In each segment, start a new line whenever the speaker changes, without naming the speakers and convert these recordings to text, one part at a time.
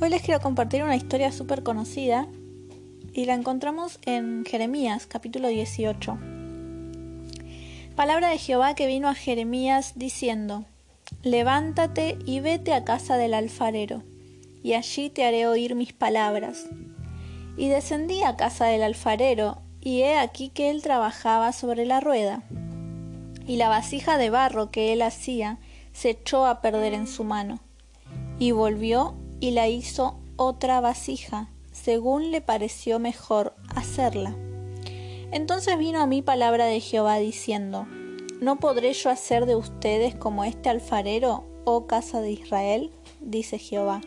Hoy les quiero compartir una historia súper conocida y la encontramos en Jeremías capítulo 18. Palabra de Jehová que vino a Jeremías diciendo, Levántate y vete a casa del alfarero, y allí te haré oír mis palabras. Y descendí a casa del alfarero, y he aquí que él trabajaba sobre la rueda. Y la vasija de barro que él hacía se echó a perder en su mano. Y volvió y la hizo otra vasija, según le pareció mejor hacerla. Entonces vino a mí palabra de Jehová diciendo, ¿No podré yo hacer de ustedes como este alfarero, oh casa de Israel? dice Jehová.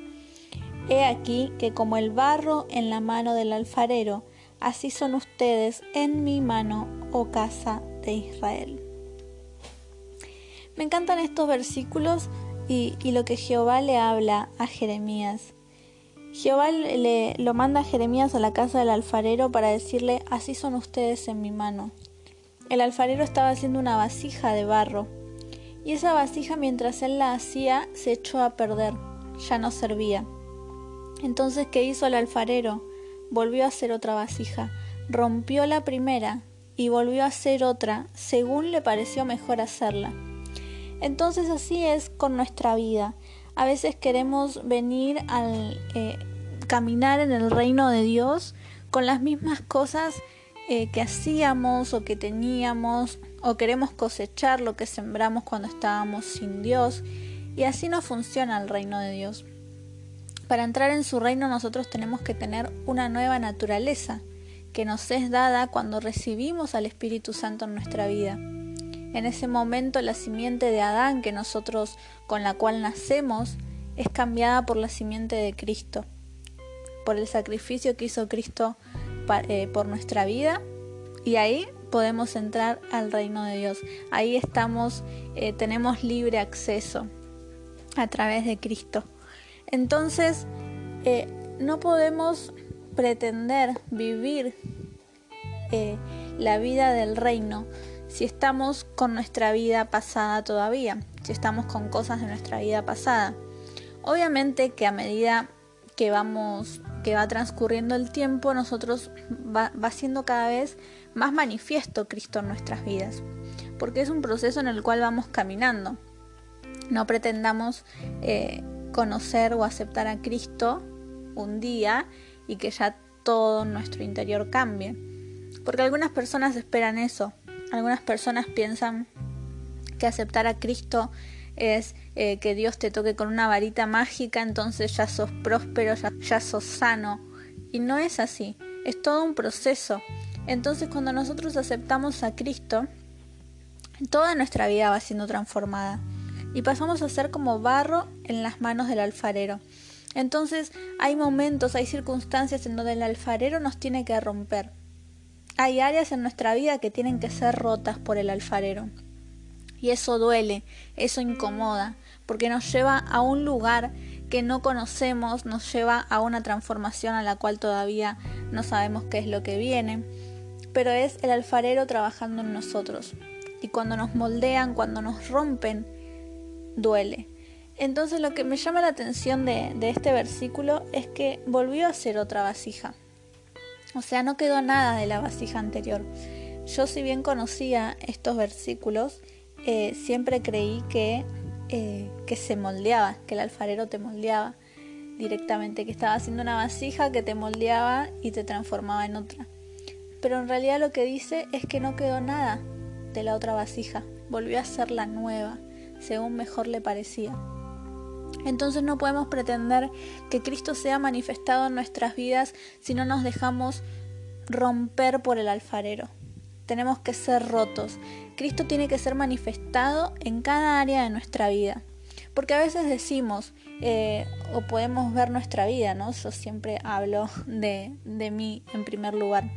He aquí que como el barro en la mano del alfarero, así son ustedes en mi mano, oh casa de Israel. Me encantan estos versículos y, lo que Jehová le habla a Jeremías. Jehová le, lo manda a Jeremías a la casa del alfarero para decirle, así son ustedes en mi mano. El alfarero estaba haciendo una vasija de barro, y esa vasija mientras él la hacía se echó a perder, ya no servía. Entonces, ¿qué hizo el alfarero? Volvió a hacer otra vasija, rompió la primera y volvió a hacer otra, según le pareció mejor hacerla. Entonces así es con nuestra vida. A veces queremos venir al eh, caminar en el reino de Dios con las mismas cosas eh, que hacíamos o que teníamos o queremos cosechar lo que sembramos cuando estábamos sin Dios y así no funciona el reino de Dios. Para entrar en su reino nosotros tenemos que tener una nueva naturaleza que nos es dada cuando recibimos al Espíritu Santo en nuestra vida. En ese momento la simiente de Adán que nosotros con la cual nacemos es cambiada por la simiente de Cristo, por el sacrificio que hizo Cristo eh, por nuestra vida y ahí podemos entrar al reino de Dios. Ahí estamos, eh, tenemos libre acceso a través de Cristo. Entonces, eh, no podemos pretender vivir la vida del reino si estamos con nuestra vida pasada todavía, si estamos con cosas de nuestra vida pasada. Obviamente que a medida que vamos que va transcurriendo el tiempo, nosotros va, siendo cada vez más manifiesto Cristo en nuestras vidas, porque es un proceso en el cual vamos caminando. No pretendamos eh, conocer o aceptar a Cristo un día y que ya todo nuestro interior cambie, porque algunas personas esperan eso, algunas personas piensan que aceptar a Cristo es eh, que Dios te toque con una varita mágica, entonces ya sos próspero, ya, ya sos sano. Y no es así, es todo un proceso. Entonces cuando nosotros aceptamos a Cristo, toda nuestra vida va siendo transformada y pasamos a ser como barro en las manos del alfarero. Entonces hay momentos, hay circunstancias en donde el alfarero nos tiene que romper hay áreas en nuestra vida que tienen que ser rotas por el alfarero. Y eso duele, eso incomoda, porque nos lleva a un lugar que no conocemos, nos lleva a una transformación a la cual todavía no sabemos qué es lo que viene, pero es el alfarero trabajando en nosotros. Y cuando nos moldean, cuando nos rompen, duele. Entonces lo que me llama la atención de, de este versículo es que volvió a ser otra vasija. O sea, no quedó nada de la vasija anterior. Yo si bien conocía estos versículos, eh, siempre creí que, eh, que se moldeaba, que el alfarero te moldeaba directamente, que estaba haciendo una vasija que te moldeaba y te transformaba en otra. Pero en realidad lo que dice es que no quedó nada de la otra vasija, volvió a ser la nueva, según mejor le parecía. Entonces no podemos pretender que Cristo sea manifestado en nuestras vidas si no nos dejamos romper por el alfarero. Tenemos que ser rotos. Cristo tiene que ser manifestado en cada área de nuestra vida. Porque a veces decimos, eh, o podemos ver nuestra vida, ¿no? Yo siempre hablo de, de mí en primer lugar.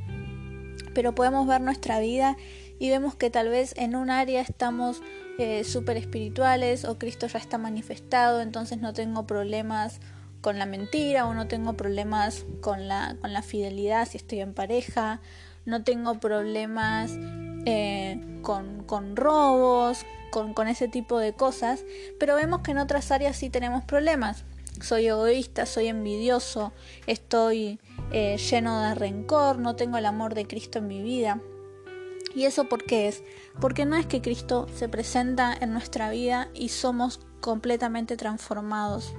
Pero podemos ver nuestra vida y vemos que tal vez en un área estamos eh, súper espirituales o Cristo ya está manifestado, entonces no tengo problemas con la mentira o no tengo problemas con la, con la fidelidad si estoy en pareja, no tengo problemas eh, con, con, robos, con, con ese tipo de cosas, pero vemos que en otras áreas sí tenemos problemas soy egoísta, soy envidioso, estoy eh, lleno de rencor, no tengo el amor de Cristo en mi vida. ¿Y eso por qué es? Porque no es que Cristo se presenta en nuestra vida y somos completamente transformados,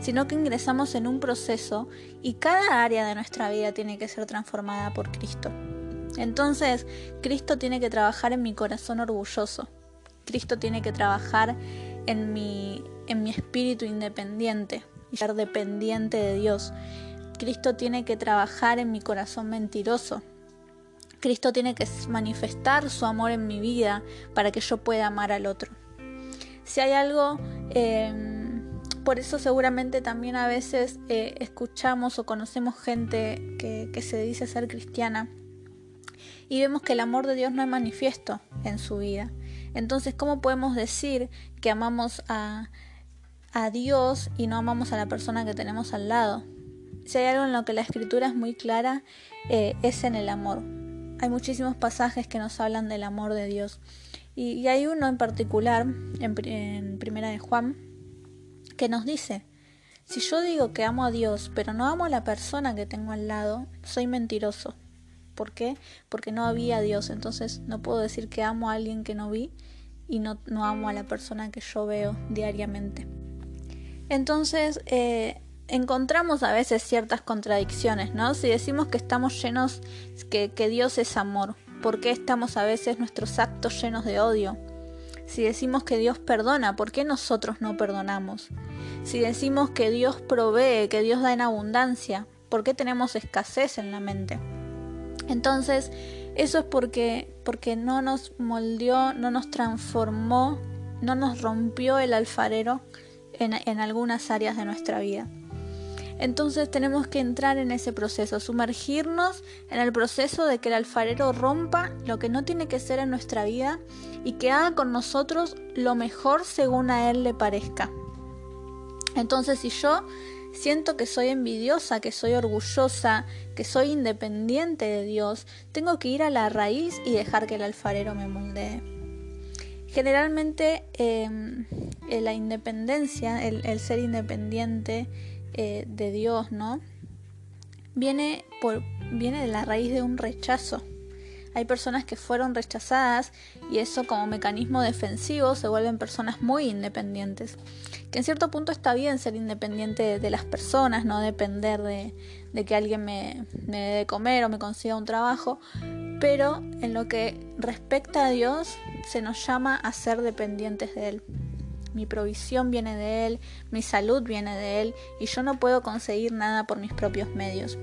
sino que ingresamos en un proceso y cada área de nuestra vida tiene que ser transformada por Cristo. Entonces, Cristo tiene que trabajar en mi corazón orgulloso. Cristo tiene que trabajar en mi, en mi espíritu independiente y ser dependiente de Dios. Cristo tiene que trabajar en mi corazón mentiroso. Cristo tiene que manifestar su amor en mi vida para que yo pueda amar al otro. Si hay algo, em, por eso seguramente también a veces eh, escuchamos o conocemos gente que, se dice ser cristiana y vemos que el amor de Dios no es manifiesto en su vida. Entonces, ¿cómo podemos decir que amamos a, a Dios y no amamos a la persona que tenemos al lado? Si hay algo en lo que la escritura es muy clara, eh, es en el amor. Hay muchísimos pasajes que nos hablan del amor de Dios. Y, hay uno en particular, en, Primera de Juan, que nos dice, si yo digo que amo a Dios, pero no amo a la persona que tengo al lado, soy mentiroso. ¿Por qué? Porque no había Dios. Entonces no puedo decir que amo a alguien que no vi y no, no amo a la persona que yo veo diariamente. Entonces eh, encontramos a veces ciertas contradicciones, ¿no? Si decimos que estamos llenos, que, Dios es amor, ¿por qué estamos a veces nuestros actos llenos de odio? Si decimos que Dios perdona, ¿por qué nosotros no perdonamos? Si decimos que Dios provee, que Dios da en abundancia, ¿por qué tenemos escasez en la mente? Entonces, eso es porque, porque no nos moldeó, no nos transformó, no nos rompió el alfarero en, en algunas áreas de nuestra vida. Entonces tenemos que entrar en ese proceso, sumergirnos en el proceso de que el alfarero rompa lo que no tiene que ser en nuestra vida y que haga con nosotros lo mejor según a él le parezca. Entonces si yo siento que soy envidiosa, que soy orgullosa, que soy independiente de Dios, tengo que ir a la raíz y dejar que el alfarero me moldee. Generalmente em, eh, la independencia, el, ser independiente eh, de Dios, ¿no? Viene, por, viene de la raíz de un rechazo. Hay personas que fueron rechazadas y eso como mecanismo defensivo se vuelven personas muy independientes que en cierto punto está bien ser independiente de, las personas, no depender de, que alguien me, me dé de comer o me consiga un trabajo, pero en lo que respecta a Dios se nos llama a ser dependientes de Él. Mi provisión viene de Él, mi salud viene de Él y yo no puedo conseguir nada por mis propios medios.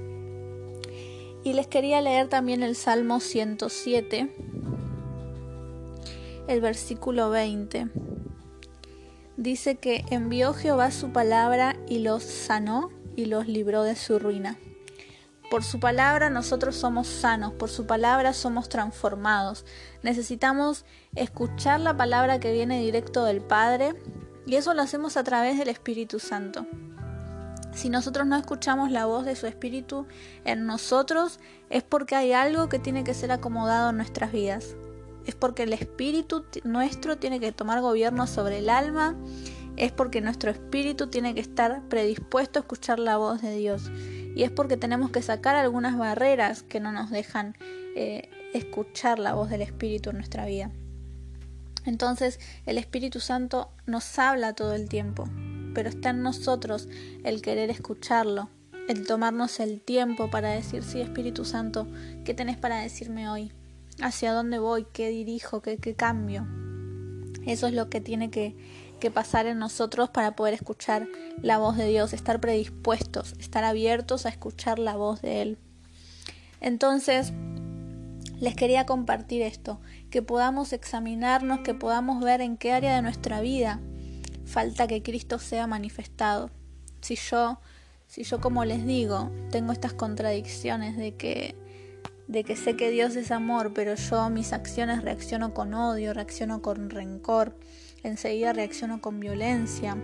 Y les quería leer también el Salmo 107, el versículo 20 dice que envió Jehová su palabra y los sanó y los libró de su ruina. Por su palabra nosotros somos sanos, por su palabra somos transformados. Necesitamos escuchar la palabra que viene directo del Padre y eso lo hacemos a través del Espíritu Santo. Si nosotros no escuchamos la voz de su Espíritu en nosotros es porque hay algo que tiene que ser acomodado en nuestras vidas es porque el espíritu nuestro tiene que tomar gobierno sobre el alma, es porque nuestro espíritu tiene que estar predispuesto a escuchar la voz de Dios. Y es porque tenemos que sacar algunas barreras que no nos dejan eh, escuchar la voz del Espíritu en nuestra vida. Entonces el Espíritu Santo nos habla todo el tiempo, pero está en nosotros el querer escucharlo, el tomarnos el tiempo para decir, sí Espíritu Santo, ¿qué tenés para decirme hoy? hacia dónde voy, qué dirijo, qué, cambio. Eso es lo que tiene que, que pasar en nosotros para poder escuchar la voz de Dios, estar predispuestos, estar abiertos a escuchar la voz de Él. Entonces, les quería compartir esto, que podamos examinarnos, que podamos ver en qué área de nuestra vida falta que Cristo sea manifestado. Si yo, si yo como les digo, tengo estas contradicciones de que de que sé que Dios es amor, pero yo mis acciones reacciono con odio, reacciono con rencor, enseguida reacciono con violencia,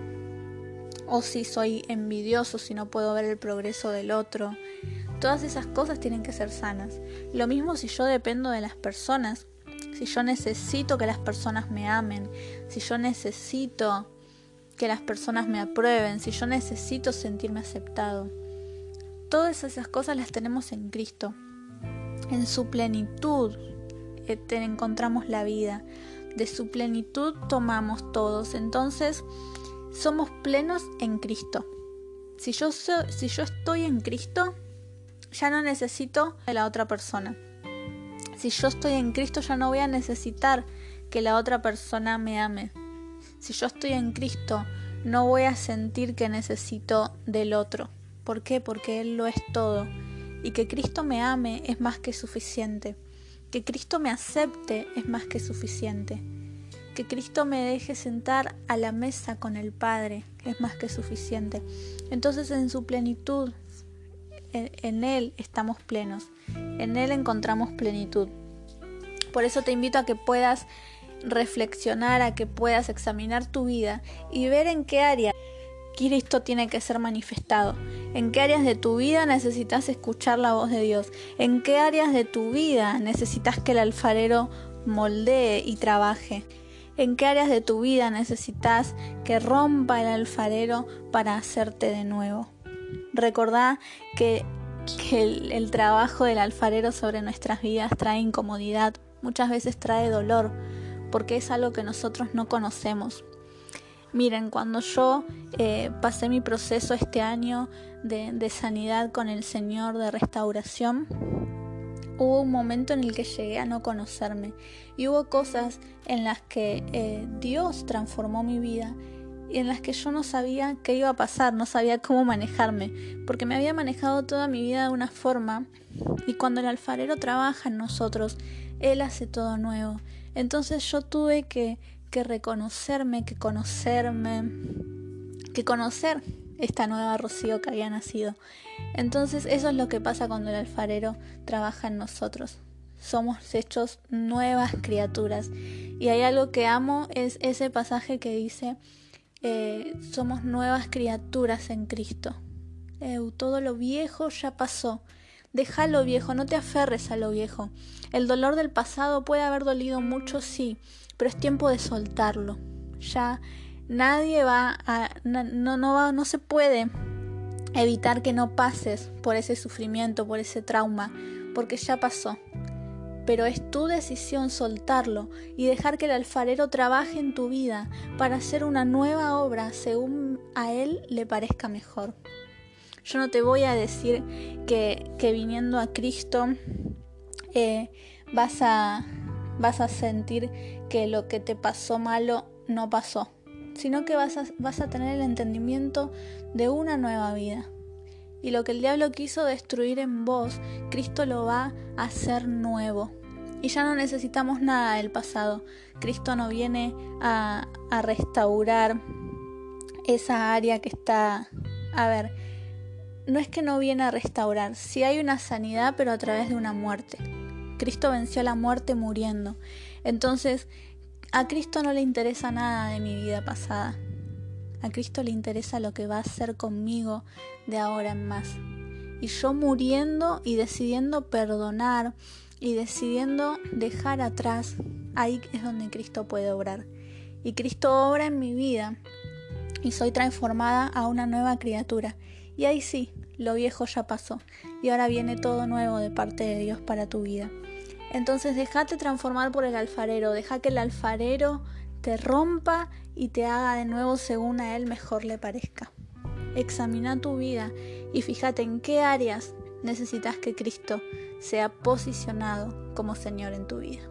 o si soy envidioso, si no puedo ver el progreso del otro. Todas esas cosas tienen que ser sanas. Lo mismo si yo dependo de las personas, si yo necesito que las personas me amen, si yo necesito que las personas me aprueben, si yo necesito sentirme aceptado. Todas esas cosas las tenemos en Cristo. En su plenitud eh, encontramos la vida. De su plenitud tomamos todos. Entonces somos plenos en Cristo. Si yo, si yo estoy en Cristo, ya no necesito de la otra persona. Si yo estoy en Cristo, ya no voy a necesitar que la otra persona me ame. Si yo estoy en Cristo, no voy a sentir que necesito del otro. ¿Por qué? Porque Él lo es todo. Y que Cristo me ame es más que suficiente. Que Cristo me acepte es más que suficiente. Que Cristo me deje sentar a la mesa con el Padre es más que suficiente. Entonces en su plenitud, en, Él estamos plenos. En Él encontramos plenitud. Por eso te invito a que puedas reflexionar, a que puedas examinar tu vida y ver en qué área Cristo tiene que ser manifestado. ¿En qué áreas de tu vida necesitas escuchar la voz de Dios? ¿En qué áreas de tu vida necesitas que el alfarero moldee y trabaje? ¿En qué áreas de tu vida necesitas que rompa el alfarero para hacerte de nuevo? Recordá que, el, el trabajo del alfarero sobre nuestras vidas trae incomodidad, muchas veces trae dolor, porque es algo que nosotros no conocemos. Miren, cuando yo eh, pasé mi proceso este año de, sanidad con el Señor de restauración, hubo un momento en el que llegué a no conocerme y hubo cosas en las que eh, Dios transformó mi vida y en las que yo no sabía qué iba a pasar, no sabía cómo manejarme, porque me había manejado toda mi vida de una forma y cuando el alfarero trabaja en nosotros, Él hace todo nuevo. Entonces yo tuve que que reconocerme, que conocerme, que conocer esta nueva Rocío que había nacido. Entonces eso es lo que pasa cuando el alfarero trabaja en nosotros. Somos hechos nuevas criaturas. Y hay algo que amo, es ese pasaje que dice, eh, somos nuevas criaturas en Cristo. todo lo viejo ya pasó. Deja lo viejo, no te aferres a lo viejo. El dolor del pasado puede haber dolido mucho, sí, pero es tiempo de soltarlo. Ya nadie va a, no, no, va, no se puede evitar que no pases por ese sufrimiento, por ese trauma, porque ya pasó. Pero es tu decisión soltarlo y dejar que el alfarero trabaje en tu vida para hacer una nueva obra según a él le parezca mejor. Yo no te voy a decir que, que viniendo a Cristo eh, vas a vas a sentir que lo que te pasó malo no pasó, sino que vas a, vas a tener el entendimiento de una nueva vida. Y lo que el diablo quiso destruir en vos, Cristo lo va a hacer nuevo. Y ya no necesitamos nada del pasado. Cristo no viene a, a restaurar esa área que está... A ver, no es que no viene a restaurar, sí hay una sanidad, pero a través de una muerte. Cristo venció la muerte muriendo. Entonces, a Cristo no le interesa nada de mi vida pasada. A Cristo le interesa lo que va a hacer conmigo de ahora en más. Y yo muriendo y decidiendo perdonar y decidiendo dejar atrás, ahí es donde Cristo puede obrar. Y Cristo obra en mi vida y soy transformada a una nueva criatura. Y ahí sí, lo viejo ya pasó y ahora viene todo nuevo de parte de Dios para tu vida. Entonces déjate transformar por el alfarero, deja que el alfarero te rompa y te haga de nuevo según a él mejor le parezca. Examina tu vida y fíjate en qué áreas necesitas que Cristo sea posicionado como Señor en tu vida.